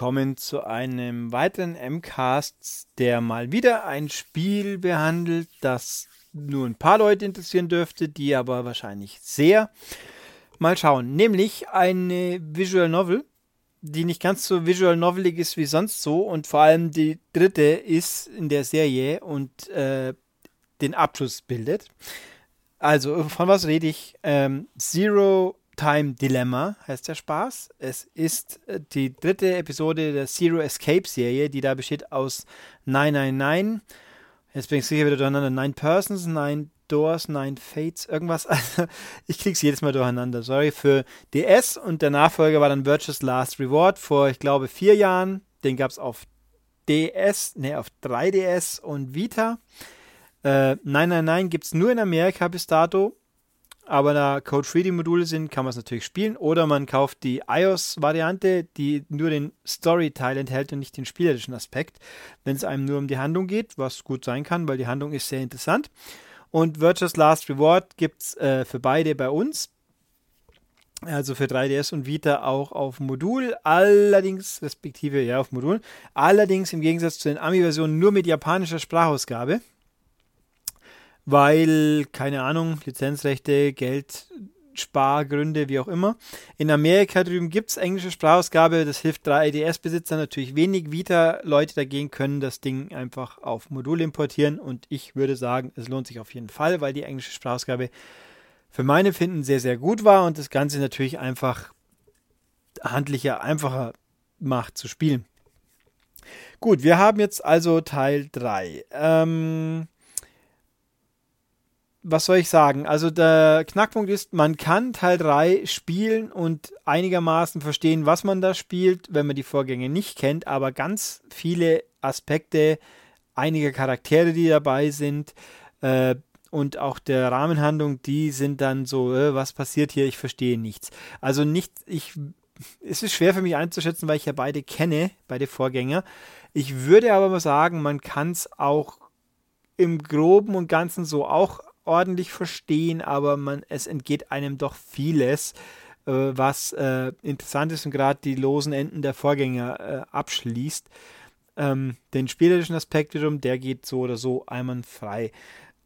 Willkommen zu einem weiteren MCAST, der mal wieder ein Spiel behandelt, das nur ein paar Leute interessieren dürfte, die aber wahrscheinlich sehr. Mal schauen, nämlich eine Visual Novel, die nicht ganz so visual novelig ist wie sonst so und vor allem die dritte ist in der Serie und äh, den Abschluss bildet. Also, von was rede ich? Ähm, Zero Time Dilemma heißt der Spaß. Es ist äh, die dritte Episode der Zero Escape Serie, die da besteht aus 999. Jetzt bin ich sicher wieder durcheinander. Nine Persons, Nine Doors, Nine Fates, irgendwas. Also, ich krieg's jedes Mal durcheinander. Sorry für DS und der Nachfolger war dann Virtuous Last Reward vor, ich glaube, vier Jahren. Den gab's auf DS, ne, auf 3DS und Vita. Äh, 999 gibt's nur in Amerika bis dato aber da Code 3 Module sind, kann man es natürlich spielen. Oder man kauft die iOS-Variante, die nur den Story-Teil enthält und nicht den spielerischen Aspekt, wenn es einem nur um die Handlung geht, was gut sein kann, weil die Handlung ist sehr interessant. Und Virtuous Last Reward gibt es äh, für beide bei uns. Also für 3DS und Vita auch auf Modul, allerdings, respektive ja auf Modul, allerdings im Gegensatz zu den Ami-Versionen nur mit japanischer Sprachausgabe weil, keine Ahnung, Lizenzrechte, Geld, Spargründe, wie auch immer. In Amerika drüben gibt es englische Sprachausgabe, das hilft 3DS-Besitzern natürlich wenig. Vita-Leute dagegen können das Ding einfach auf Modul importieren und ich würde sagen, es lohnt sich auf jeden Fall, weil die englische Sprachausgabe für meine Finden sehr, sehr gut war und das Ganze natürlich einfach handlicher, einfacher macht zu spielen. Gut, wir haben jetzt also Teil 3. Ähm, was soll ich sagen? Also der Knackpunkt ist, man kann Teil 3 spielen und einigermaßen verstehen, was man da spielt, wenn man die Vorgänge nicht kennt, aber ganz viele Aspekte, einige Charaktere, die dabei sind äh, und auch der Rahmenhandlung, die sind dann so, äh, was passiert hier? Ich verstehe nichts. Also nicht, ich, es ist schwer für mich einzuschätzen, weil ich ja beide kenne, beide Vorgänger. Ich würde aber mal sagen, man kann es auch im Groben und Ganzen so auch ordentlich verstehen, aber man, es entgeht einem doch vieles, äh, was äh, interessant ist und gerade die losen Enden der Vorgänger äh, abschließt. Ähm, den spielerischen Aspekt wiederum, der geht so oder so einwandfrei.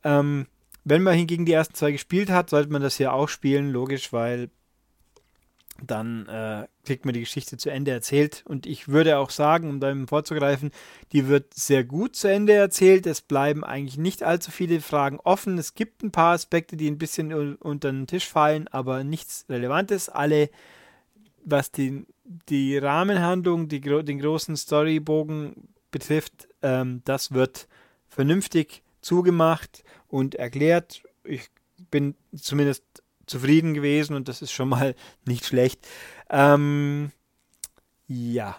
Ähm, wenn man hingegen die ersten zwei gespielt hat, sollte man das hier auch spielen, logisch, weil dann äh, kriegt man die Geschichte zu Ende erzählt. Und ich würde auch sagen, um da vorzugreifen, die wird sehr gut zu Ende erzählt. Es bleiben eigentlich nicht allzu viele Fragen offen. Es gibt ein paar Aspekte, die ein bisschen unter den Tisch fallen, aber nichts Relevantes. Alle, was die, die Rahmenhandlung, die, den großen Storybogen betrifft, ähm, das wird vernünftig zugemacht und erklärt. Ich bin zumindest zufrieden gewesen und das ist schon mal nicht schlecht. Ähm, ja,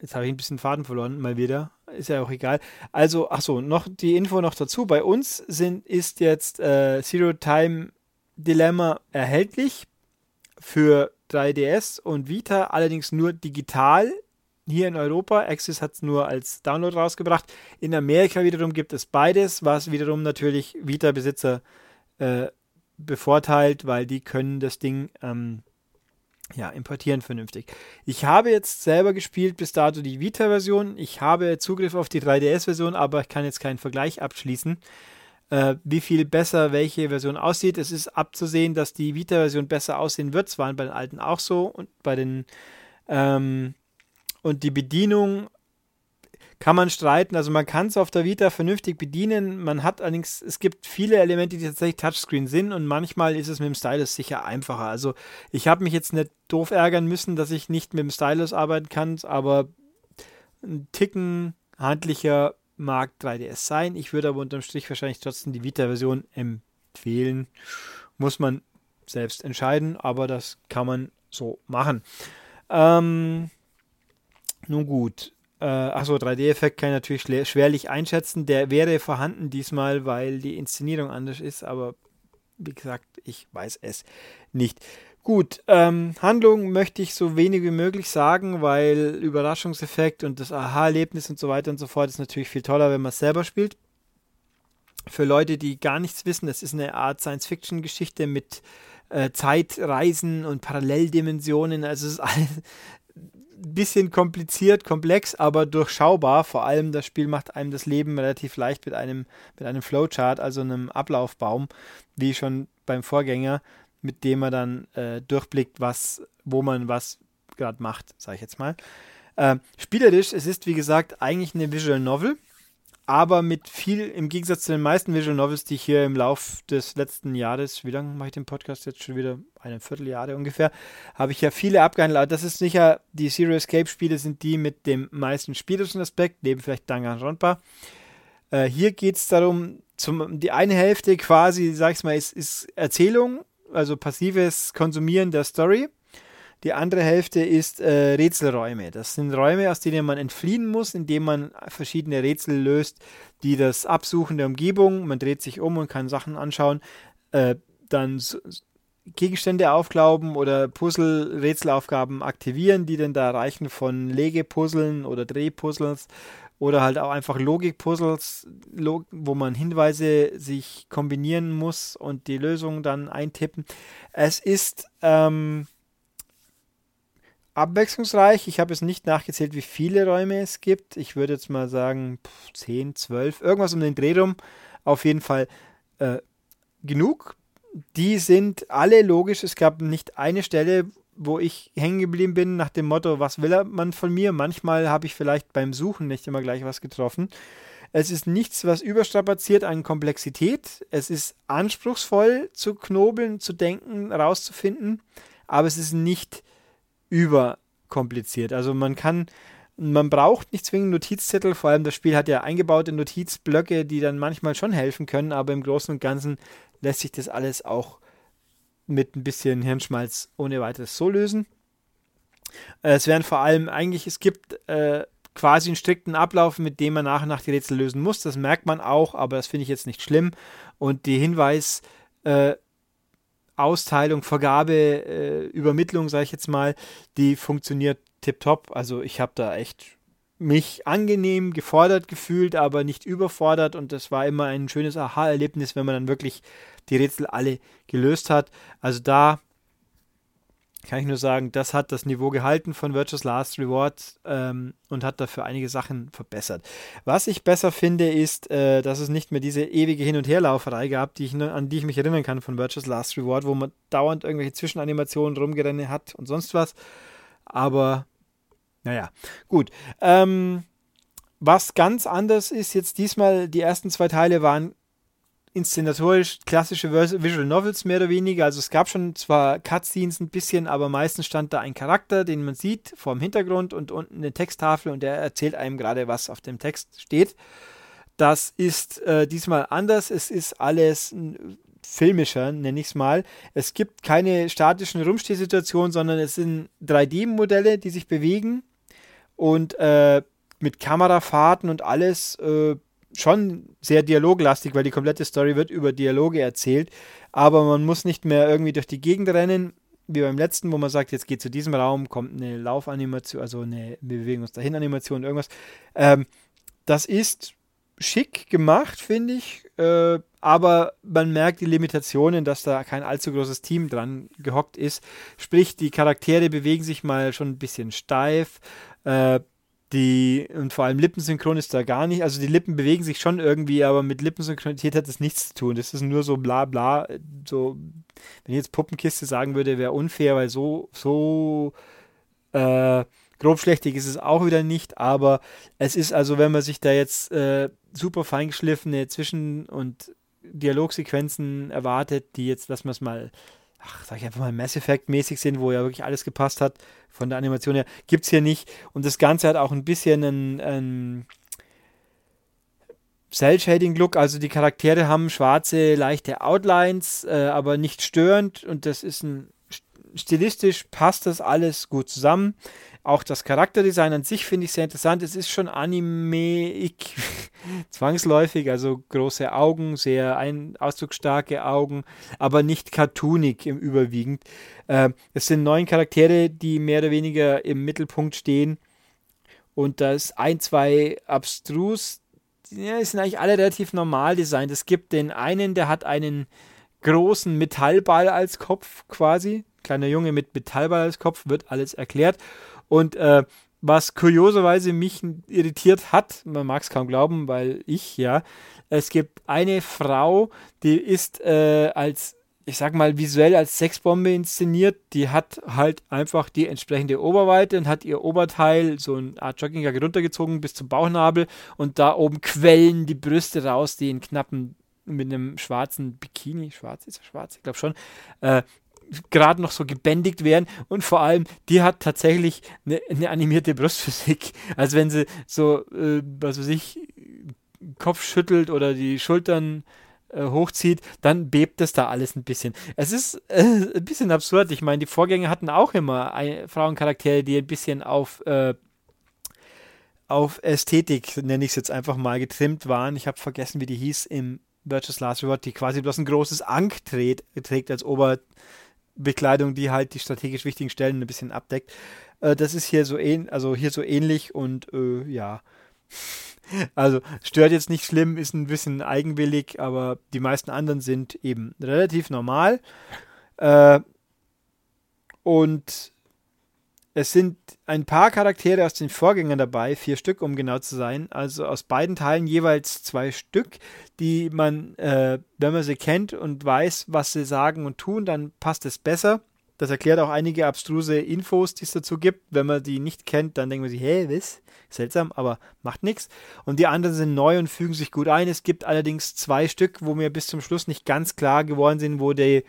jetzt habe ich ein bisschen Faden verloren, mal wieder. Ist ja auch egal. Also, ach so, noch die Info noch dazu. Bei uns sind, ist jetzt äh, Zero Time Dilemma erhältlich für 3DS und Vita, allerdings nur digital hier in Europa. Axis hat es nur als Download rausgebracht. In Amerika wiederum gibt es beides, was wiederum natürlich Vita-Besitzer äh, bevorteilt, weil die können das Ding ähm, ja, importieren vernünftig. Ich habe jetzt selber gespielt bis dato die Vita-Version. Ich habe Zugriff auf die 3DS-Version, aber ich kann jetzt keinen Vergleich abschließen, äh, wie viel besser welche Version aussieht. Es ist abzusehen, dass die Vita-Version besser aussehen wird. Es waren bei den alten auch so und bei den ähm, und die Bedienung kann man streiten. Also man kann es auf der Vita vernünftig bedienen. Man hat allerdings, es gibt viele Elemente, die tatsächlich Touchscreen sind und manchmal ist es mit dem Stylus sicher einfacher. Also ich habe mich jetzt nicht doof ärgern müssen, dass ich nicht mit dem Stylus arbeiten kann, aber ein Ticken handlicher mag 3DS sein. Ich würde aber unterm Strich wahrscheinlich trotzdem die Vita-Version empfehlen. Muss man selbst entscheiden, aber das kann man so machen. Ähm, nun gut, äh, achso, 3D-Effekt kann ich natürlich schwerlich einschätzen. Der wäre vorhanden diesmal, weil die Inszenierung anders ist, aber wie gesagt, ich weiß es nicht. Gut, ähm, Handlung möchte ich so wenig wie möglich sagen, weil Überraschungseffekt und das Aha-Erlebnis und so weiter und so fort ist natürlich viel toller, wenn man es selber spielt. Für Leute, die gar nichts wissen, das ist eine Art Science-Fiction-Geschichte mit äh, Zeitreisen und Paralleldimensionen. Also es ist alles, bisschen kompliziert, komplex, aber durchschaubar. Vor allem das Spiel macht einem das Leben relativ leicht mit einem, mit einem Flowchart, also einem Ablaufbaum, wie schon beim Vorgänger, mit dem man dann äh, durchblickt, was, wo man was gerade macht, sage ich jetzt mal. Äh, spielerisch, es ist wie gesagt eigentlich eine Visual Novel aber mit viel, im Gegensatz zu den meisten Visual Novels, die ich hier im Lauf des letzten Jahres, wie lange mache ich den Podcast jetzt schon wieder? Eine Vierteljahre ungefähr, habe ich ja viele abgehandelt. Aber das ist sicher, die Zero Escape Spiele sind die mit dem meisten spielerischen Aspekt, neben vielleicht Danganronpa. Äh, hier geht es darum, zum, die eine Hälfte quasi, sag ich mal, ist, ist Erzählung, also passives Konsumieren der Story. Die andere Hälfte ist äh, Rätselräume. Das sind Räume, aus denen man entfliehen muss, indem man verschiedene Rätsel löst, die das Absuchen der Umgebung, man dreht sich um und kann Sachen anschauen, äh, dann Gegenstände aufglauben oder Puzzle-Rätselaufgaben aktivieren, die dann da reichen von Legepuzzeln oder Drehpuzzles oder halt auch einfach Logikpuzzles, log wo man Hinweise sich kombinieren muss und die Lösung dann eintippen. Es ist ähm, abwechslungsreich. Ich habe es nicht nachgezählt, wie viele Räume es gibt. Ich würde jetzt mal sagen 10, 12, irgendwas um den Dreh rum. Auf jeden Fall äh, genug. Die sind alle logisch. Es gab nicht eine Stelle, wo ich hängen geblieben bin nach dem Motto, was will man von mir? Manchmal habe ich vielleicht beim Suchen nicht immer gleich was getroffen. Es ist nichts, was überstrapaziert an Komplexität. Es ist anspruchsvoll zu knobeln, zu denken, rauszufinden, aber es ist nicht überkompliziert. Also man kann, man braucht nicht zwingend Notizzettel, vor allem das Spiel hat ja eingebaute Notizblöcke, die dann manchmal schon helfen können, aber im Großen und Ganzen lässt sich das alles auch mit ein bisschen Hirnschmalz ohne weiteres so lösen. Es werden vor allem eigentlich, es gibt äh, quasi einen strikten Ablauf, mit dem man nach und nach die Rätsel lösen muss. Das merkt man auch, aber das finde ich jetzt nicht schlimm. Und die Hinweis, äh, Austeilung, Vergabe, äh, Übermittlung, sage ich jetzt mal, die funktioniert tipptopp. Also ich habe da echt mich angenehm gefordert gefühlt, aber nicht überfordert und das war immer ein schönes Aha-Erlebnis, wenn man dann wirklich die Rätsel alle gelöst hat. Also da kann ich nur sagen, das hat das Niveau gehalten von Virtuous Last Reward ähm, und hat dafür einige Sachen verbessert. Was ich besser finde, ist, äh, dass es nicht mehr diese ewige Hin- und Herlauferei gab, die ich, an die ich mich erinnern kann von Virtuous Last Reward, wo man dauernd irgendwelche Zwischenanimationen rumgerennen hat und sonst was. Aber, naja, gut. Ähm, was ganz anders ist jetzt diesmal, die ersten zwei Teile waren inszenatorisch klassische Visual Novels mehr oder weniger. Also es gab schon zwar Cutscenes ein bisschen, aber meistens stand da ein Charakter, den man sieht vor dem Hintergrund und unten eine Texttafel und der erzählt einem gerade, was auf dem Text steht. Das ist äh, diesmal anders. Es ist alles filmischer, nenne ich es mal. Es gibt keine statischen Rumstehsituationen, sondern es sind 3D-Modelle, die sich bewegen und äh, mit Kamerafahrten und alles äh, schon sehr dialoglastig, weil die komplette Story wird über Dialoge erzählt. Aber man muss nicht mehr irgendwie durch die Gegend rennen, wie beim letzten, wo man sagt, jetzt geht zu diesem Raum, kommt eine Laufanimation, also eine Bewegung uns dahin Animation, irgendwas. Ähm, das ist schick gemacht, finde ich. Äh, aber man merkt die Limitationen, dass da kein allzu großes Team dran gehockt ist. Sprich, die Charaktere bewegen sich mal schon ein bisschen steif. Äh, die, und vor allem Lippensynchron ist da gar nicht. Also die Lippen bewegen sich schon irgendwie, aber mit Lippensynchronität hat das nichts zu tun. Das ist nur so bla bla. So, wenn ich jetzt Puppenkiste sagen würde, wäre unfair, weil so, so äh, grobschlächtig ist es auch wieder nicht. Aber es ist also, wenn man sich da jetzt äh, super feingeschliffene Zwischen- und Dialogsequenzen erwartet, die jetzt, lassen wir es mal ach, sag ich einfach mal, Mass Effect-mäßig sind, wo ja wirklich alles gepasst hat von der Animation her, gibt es hier nicht. Und das Ganze hat auch ein bisschen einen, einen Cell-Shading-Look, also die Charaktere haben schwarze, leichte Outlines, äh, aber nicht störend und das ist ein stilistisch passt das alles gut zusammen. Auch das Charakterdesign an sich finde ich sehr interessant. Es ist schon anime-ig, zwangsläufig, also große Augen, sehr ein ausdrucksstarke Augen, aber nicht cartoonig im überwiegend. Äh, es sind neun Charaktere, die mehr oder weniger im Mittelpunkt stehen. Und da ist ein, zwei abstrus, ja, sind eigentlich alle relativ normal designt. Es gibt den einen, der hat einen großen Metallball als Kopf quasi kleiner Junge mit Metallball als Kopf, wird alles erklärt. Und äh, was kurioserweise mich irritiert hat, man mag es kaum glauben, weil ich, ja, es gibt eine Frau, die ist äh, als, ich sag mal, visuell als Sexbombe inszeniert. Die hat halt einfach die entsprechende Oberweite und hat ihr Oberteil, so eine Art Joggingjack runtergezogen bis zum Bauchnabel und da oben quellen die Brüste raus, die in knappen mit einem schwarzen Bikini, schwarz ist er schwarz, ich glaube schon, äh, gerade noch so gebändigt werden und vor allem, die hat tatsächlich eine, eine animierte Brustphysik. Also wenn sie so, äh, was weiß ich, Kopf schüttelt oder die Schultern äh, hochzieht, dann bebt das da alles ein bisschen. Es ist äh, ein bisschen absurd. Ich meine, die Vorgänger hatten auch immer ein, Frauencharaktere, die ein bisschen auf äh, auf Ästhetik, nenne ich es jetzt einfach mal, getrimmt waren. Ich habe vergessen, wie die hieß im Virtuous Last Reward, die quasi bloß ein großes Ankh trägt, trägt als Ober, Bekleidung, die halt die strategisch wichtigen Stellen ein bisschen abdeckt. Äh, das ist hier so ähnlich, also hier so ähnlich und äh, ja. Also stört jetzt nicht schlimm, ist ein bisschen eigenwillig, aber die meisten anderen sind eben relativ normal. Äh, und es sind ein paar Charaktere aus den Vorgängern dabei, vier Stück, um genau zu sein. Also aus beiden Teilen jeweils zwei Stück, die man, äh, wenn man sie kennt und weiß, was sie sagen und tun, dann passt es besser. Das erklärt auch einige abstruse Infos, die es dazu gibt. Wenn man die nicht kennt, dann denkt man sich, hä, was? Seltsam, aber macht nichts. Und die anderen sind neu und fügen sich gut ein. Es gibt allerdings zwei Stück, wo mir bis zum Schluss nicht ganz klar geworden sind, wo die,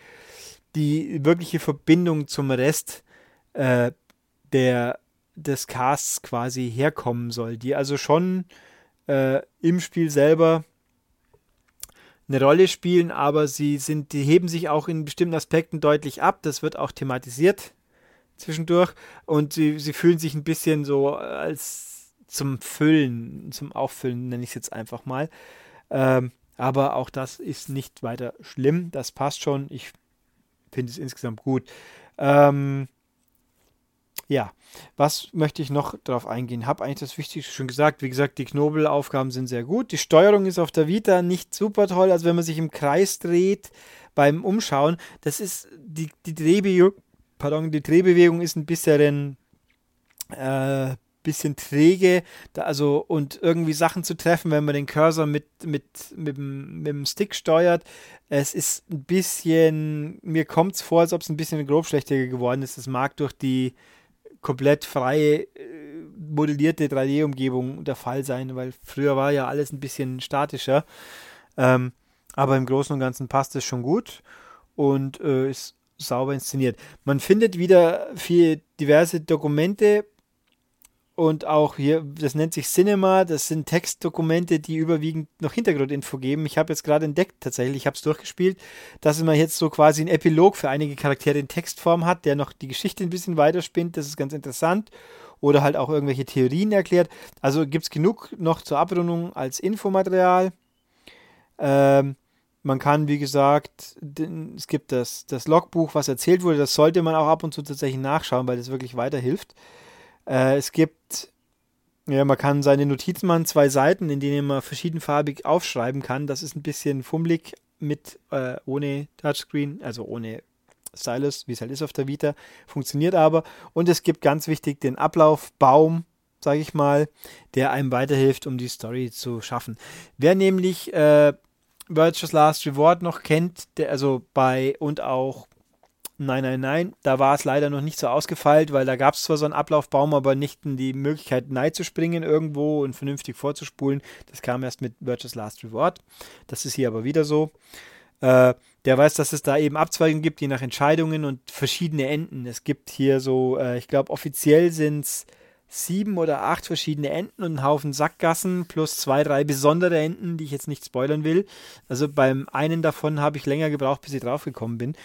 die wirkliche Verbindung zum Rest äh, der, des Casts quasi herkommen soll, die also schon äh, im Spiel selber eine Rolle spielen, aber sie sind, die heben sich auch in bestimmten Aspekten deutlich ab. Das wird auch thematisiert zwischendurch und sie, sie fühlen sich ein bisschen so als zum Füllen, zum Auffüllen, nenne ich es jetzt einfach mal. Ähm, aber auch das ist nicht weiter schlimm. Das passt schon. Ich finde es insgesamt gut. Ähm, ja, was möchte ich noch darauf eingehen? Habe eigentlich das Wichtigste schon gesagt. Wie gesagt, die Knobelaufgaben sind sehr gut. Die Steuerung ist auf der Vita nicht super toll. Also wenn man sich im Kreis dreht beim Umschauen, das ist die, die Drehbewegung, pardon, die Drehbewegung ist ein bisschen, äh, bisschen träge. Da, also und irgendwie Sachen zu treffen, wenn man den Cursor mit, mit, mit, mit dem Stick steuert. Es ist ein bisschen, mir kommt es vor, als ob es ein bisschen grobschlächtiger geworden ist. Das mag durch die komplett freie äh, modellierte 3D-Umgebung der Fall sein, weil früher war ja alles ein bisschen statischer. Ähm, aber im Großen und Ganzen passt es schon gut und äh, ist sauber inszeniert. Man findet wieder viele diverse Dokumente und auch hier, das nennt sich Cinema, das sind Textdokumente, die überwiegend noch Hintergrundinfo geben. Ich habe jetzt gerade entdeckt, tatsächlich, ich habe es durchgespielt, dass man jetzt so quasi einen Epilog für einige Charaktere in Textform hat, der noch die Geschichte ein bisschen weiterspinnt. Das ist ganz interessant. Oder halt auch irgendwelche Theorien erklärt. Also gibt es genug noch zur Abrundung als Infomaterial. Ähm, man kann, wie gesagt, es gibt das, das Logbuch, was erzählt wurde, das sollte man auch ab und zu tatsächlich nachschauen, weil das wirklich weiterhilft. Äh, es gibt, ja, man kann seine Notizen machen, zwei Seiten, in denen man verschiedenfarbig aufschreiben kann. Das ist ein bisschen fummelig mit, äh, ohne Touchscreen, also ohne Stylus, wie es halt ist auf der Vita, funktioniert aber. Und es gibt ganz wichtig den Ablaufbaum, sage ich mal, der einem weiterhilft, um die Story zu schaffen. Wer nämlich äh, Virtuous Last Reward noch kennt, der also bei und auch Nein, nein, nein. Da war es leider noch nicht so ausgefeilt, weil da gab es zwar so einen Ablaufbaum, aber nicht die Möglichkeit, nein zu springen irgendwo und vernünftig vorzuspulen. Das kam erst mit Virtuous Last Reward. Das ist hier aber wieder so. Äh, der weiß, dass es da eben Abzweigungen gibt, je nach Entscheidungen und verschiedene Enden. Es gibt hier so, äh, ich glaube, offiziell sind es sieben oder acht verschiedene Enden und einen Haufen Sackgassen plus zwei, drei besondere Enden, die ich jetzt nicht spoilern will. Also beim einen davon habe ich länger gebraucht, bis ich draufgekommen bin.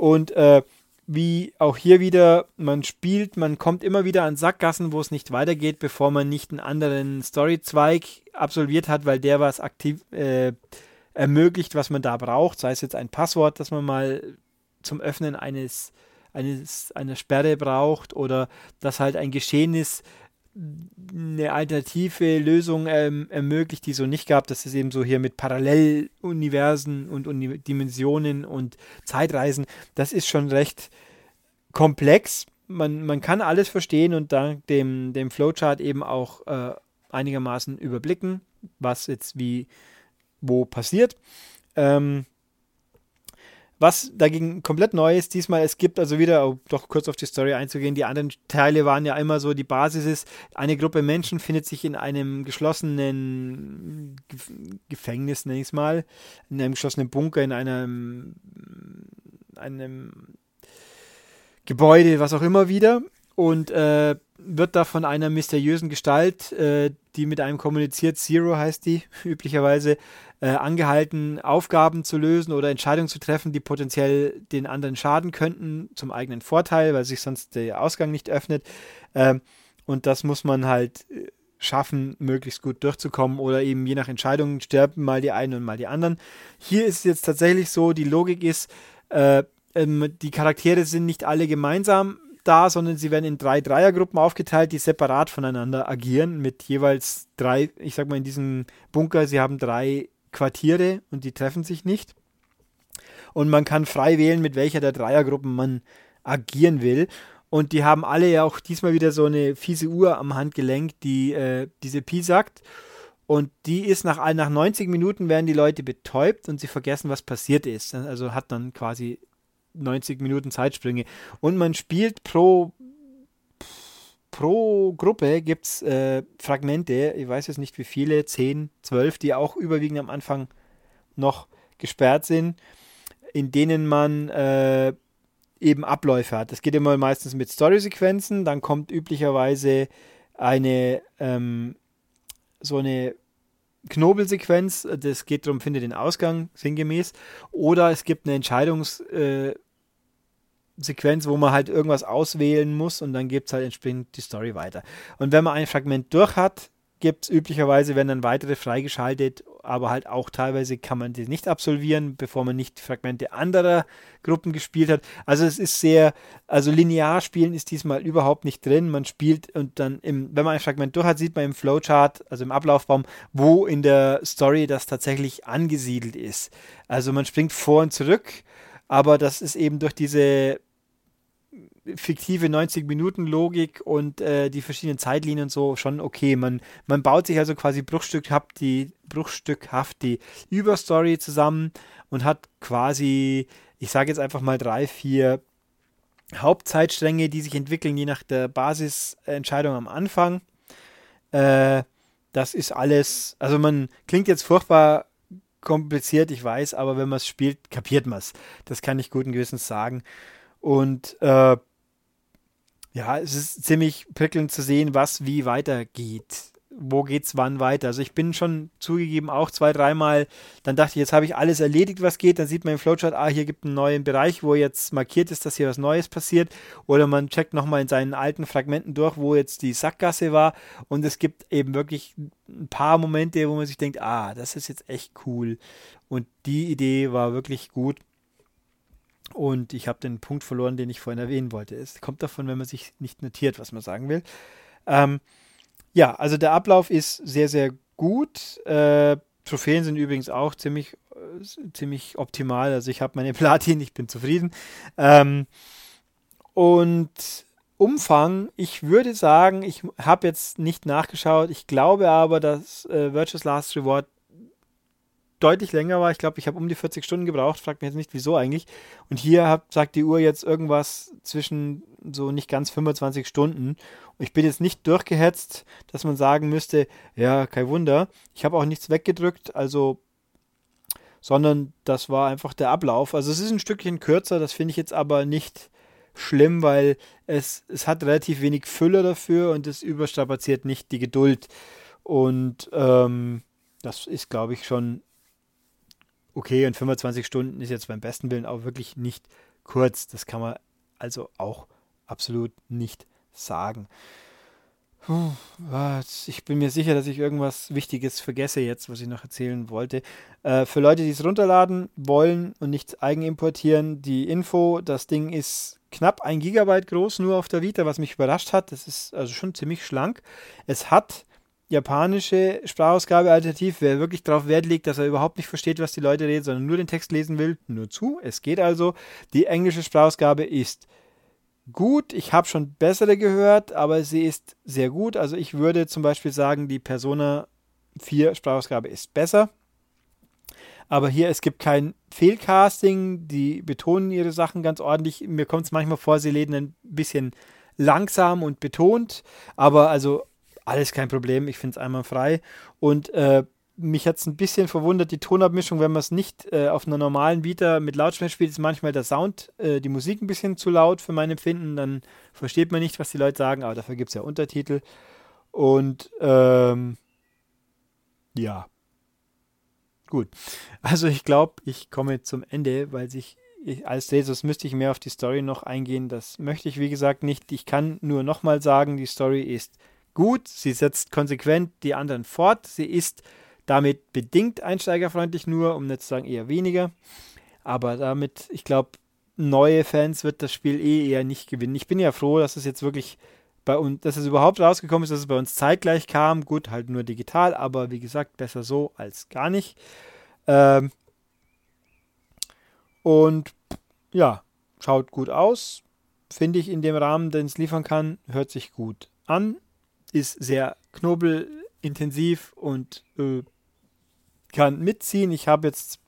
Und äh, wie auch hier wieder, man spielt, man kommt immer wieder an Sackgassen, wo es nicht weitergeht, bevor man nicht einen anderen Storyzweig absolviert hat, weil der was aktiv äh, ermöglicht, was man da braucht, sei es jetzt ein Passwort, das man mal zum Öffnen eines, eines einer Sperre braucht oder dass halt ein Geschehen ist, eine alternative Lösung ähm, ermöglicht, die so nicht gab. Das ist eben so hier mit Paralleluniversen und Uni Dimensionen und Zeitreisen. Das ist schon recht komplex. Man, man kann alles verstehen und dank dem, dem Flowchart eben auch äh, einigermaßen überblicken, was jetzt wie wo passiert. Ähm, was dagegen komplett neu ist, diesmal, es gibt also wieder, um doch kurz auf die Story einzugehen, die anderen Teile waren ja immer so, die Basis ist, eine Gruppe Menschen findet sich in einem geschlossenen Gefängnis, nenne ich es mal, in einem geschlossenen Bunker, in einem, einem Gebäude, was auch immer wieder und äh, wird da von einer mysteriösen Gestalt, äh, die mit einem kommuniziert, Zero heißt die üblicherweise, äh, angehalten, Aufgaben zu lösen oder Entscheidungen zu treffen, die potenziell den anderen schaden könnten, zum eigenen Vorteil, weil sich sonst der Ausgang nicht öffnet. Ähm, und das muss man halt äh, schaffen, möglichst gut durchzukommen oder eben je nach Entscheidung sterben mal die einen und mal die anderen. Hier ist es jetzt tatsächlich so, die Logik ist, äh, ähm, die Charaktere sind nicht alle gemeinsam da, sondern sie werden in drei Dreiergruppen aufgeteilt, die separat voneinander agieren, mit jeweils drei, ich sag mal in diesem Bunker, sie haben drei Quartiere und die treffen sich nicht. Und man kann frei wählen, mit welcher der Dreiergruppen man agieren will. Und die haben alle ja auch diesmal wieder so eine fiese Uhr am Handgelenk, die äh, diese Pi sagt. Und die ist nach, nach 90 Minuten werden die Leute betäubt und sie vergessen, was passiert ist. Also hat dann quasi 90 Minuten Zeitsprünge. Und man spielt pro, pro Gruppe gibt es äh, Fragmente, ich weiß jetzt nicht wie viele, 10, 12, die auch überwiegend am Anfang noch gesperrt sind, in denen man äh, eben Abläufe hat. Das geht immer meistens mit Story-Sequenzen, dann kommt üblicherweise eine ähm, so eine Knobelsequenz, das geht darum, finde den Ausgang sinngemäß, oder es gibt eine Entscheidungssequenz, äh, wo man halt irgendwas auswählen muss und dann gibt es halt entsprechend die Story weiter. Und wenn man ein Fragment durch hat, gibt es üblicherweise, werden dann weitere freigeschaltet, aber halt auch teilweise kann man die nicht absolvieren, bevor man nicht Fragmente anderer Gruppen gespielt hat. Also es ist sehr, also linear spielen ist diesmal überhaupt nicht drin. Man spielt und dann, im, wenn man ein Fragment durch hat, sieht man im Flowchart, also im Ablaufbaum, wo in der Story das tatsächlich angesiedelt ist. Also man springt vor und zurück, aber das ist eben durch diese fiktive 90-Minuten-Logik und äh, die verschiedenen Zeitlinien und so schon okay. Man, man baut sich also quasi bruchstückhaft die, bruchstückhaft die Überstory zusammen und hat quasi, ich sage jetzt einfach mal drei, vier Hauptzeitstränge, die sich entwickeln, je nach der Basisentscheidung am Anfang. Äh, das ist alles, also man klingt jetzt furchtbar kompliziert, ich weiß, aber wenn man es spielt, kapiert man es. Das kann ich guten Gewissens sagen. Und äh, ja, es ist ziemlich prickelnd zu sehen, was wie weitergeht. Wo geht's wann weiter? Also ich bin schon zugegeben auch zwei, dreimal, dann dachte ich, jetzt habe ich alles erledigt, was geht. Dann sieht man im Flowchart, ah, hier gibt es einen neuen Bereich, wo jetzt markiert ist, dass hier was Neues passiert. Oder man checkt nochmal in seinen alten Fragmenten durch, wo jetzt die Sackgasse war. Und es gibt eben wirklich ein paar Momente, wo man sich denkt, ah, das ist jetzt echt cool. Und die Idee war wirklich gut. Und ich habe den Punkt verloren, den ich vorhin erwähnen wollte. Es kommt davon, wenn man sich nicht notiert, was man sagen will. Ähm, ja, also der Ablauf ist sehr, sehr gut. Äh, Trophäen sind übrigens auch ziemlich, äh, ziemlich optimal. Also ich habe meine Platin, ich bin zufrieden. Ähm, und Umfang, ich würde sagen, ich habe jetzt nicht nachgeschaut. Ich glaube aber, dass äh, Virtuous Last Reward deutlich länger war. Ich glaube, ich habe um die 40 Stunden gebraucht. Fragt mich jetzt nicht, wieso eigentlich. Und hier hab, sagt die Uhr jetzt irgendwas zwischen so nicht ganz 25 Stunden. Und ich bin jetzt nicht durchgehetzt, dass man sagen müsste, ja, kein Wunder. Ich habe auch nichts weggedrückt, also, sondern das war einfach der Ablauf. Also es ist ein Stückchen kürzer, das finde ich jetzt aber nicht schlimm, weil es, es hat relativ wenig Fülle dafür und es überstrapaziert nicht die Geduld. Und ähm, das ist, glaube ich, schon okay und 25 Stunden ist jetzt beim besten Willen auch wirklich nicht kurz. Das kann man also auch absolut nicht sagen. Ich bin mir sicher, dass ich irgendwas Wichtiges vergesse jetzt, was ich noch erzählen wollte. Äh, für Leute, die es runterladen wollen und nicht eigen importieren, die Info, das Ding ist knapp ein Gigabyte groß, nur auf der Vita, was mich überrascht hat. Das ist also schon ziemlich schlank. Es hat japanische Sprachausgabe alternativ, wer wirklich darauf Wert legt, dass er überhaupt nicht versteht, was die Leute reden, sondern nur den Text lesen will, nur zu. Es geht also. Die englische Sprachausgabe ist gut. Ich habe schon bessere gehört, aber sie ist sehr gut. Also ich würde zum Beispiel sagen, die Persona 4 Sprachausgabe ist besser. Aber hier, es gibt kein Fehlcasting. Die betonen ihre Sachen ganz ordentlich. Mir kommt es manchmal vor, sie reden ein bisschen langsam und betont. Aber also alles kein Problem. Ich finde es einmal frei. Und äh, mich hat es ein bisschen verwundert, die Tonabmischung, wenn man es nicht äh, auf einer normalen Vita mit Lautsprecher spielt, ist manchmal der Sound, äh, die Musik ein bisschen zu laut für mein Empfinden. Dann versteht man nicht, was die Leute sagen, aber dafür gibt es ja Untertitel. Und ähm, ja. Gut. Also ich glaube, ich komme zum Ende, weil sich ich, als Jesus müsste ich mehr auf die Story noch eingehen. Das möchte ich, wie gesagt, nicht. Ich kann nur nochmal sagen, die Story ist gut. Sie setzt konsequent die anderen fort. Sie ist damit bedingt einsteigerfreundlich nur, um nicht zu sagen eher weniger. Aber damit, ich glaube, neue Fans wird das Spiel eh eher nicht gewinnen. Ich bin ja froh, dass es jetzt wirklich bei uns, dass es überhaupt rausgekommen ist, dass es bei uns zeitgleich kam. Gut, halt nur digital, aber wie gesagt, besser so als gar nicht. Ähm und ja, schaut gut aus. Finde ich in dem Rahmen, den es liefern kann, hört sich gut an. Ist sehr knobelintensiv und äh, kann mitziehen. Ich habe jetzt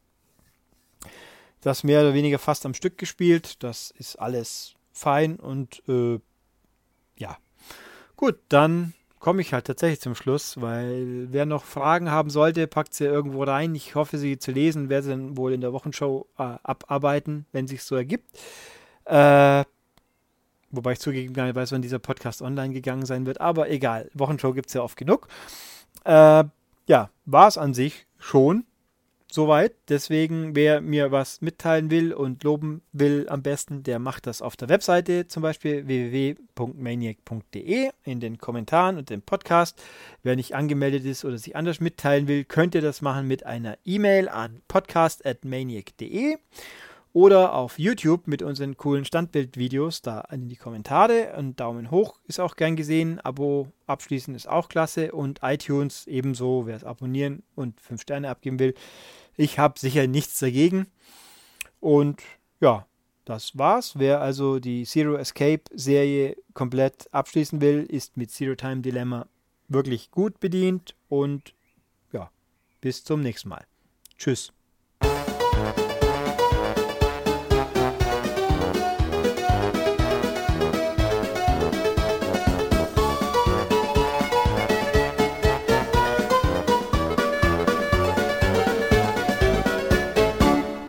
das mehr oder weniger fast am Stück gespielt. Das ist alles fein und äh, ja. Gut, dann komme ich halt tatsächlich zum Schluss, weil wer noch Fragen haben sollte, packt sie irgendwo rein. Ich hoffe, sie zu lesen, werde sie dann wohl in der Wochenshow äh, abarbeiten, wenn sich so ergibt. Äh, wobei ich zugegeben gar nicht weiß, wann dieser Podcast online gegangen sein wird, aber egal, Wochenshow gibt es ja oft genug. Äh, ja, war es an sich schon soweit. Deswegen, wer mir was mitteilen will und loben will, am besten, der macht das auf der Webseite, zum Beispiel www.maniac.de in den Kommentaren und dem Podcast. Wer nicht angemeldet ist oder sich anders mitteilen will, könnt ihr das machen mit einer E-Mail an podcast.maniac.de oder auf YouTube mit unseren coolen Standbildvideos da in die Kommentare. Ein Daumen hoch ist auch gern gesehen. Abo abschließen ist auch klasse. Und iTunes ebenso, wer es abonnieren und 5 Sterne abgeben will. Ich habe sicher nichts dagegen. Und ja, das war's. Wer also die Zero Escape Serie komplett abschließen will, ist mit Zero Time Dilemma wirklich gut bedient. Und ja, bis zum nächsten Mal. Tschüss.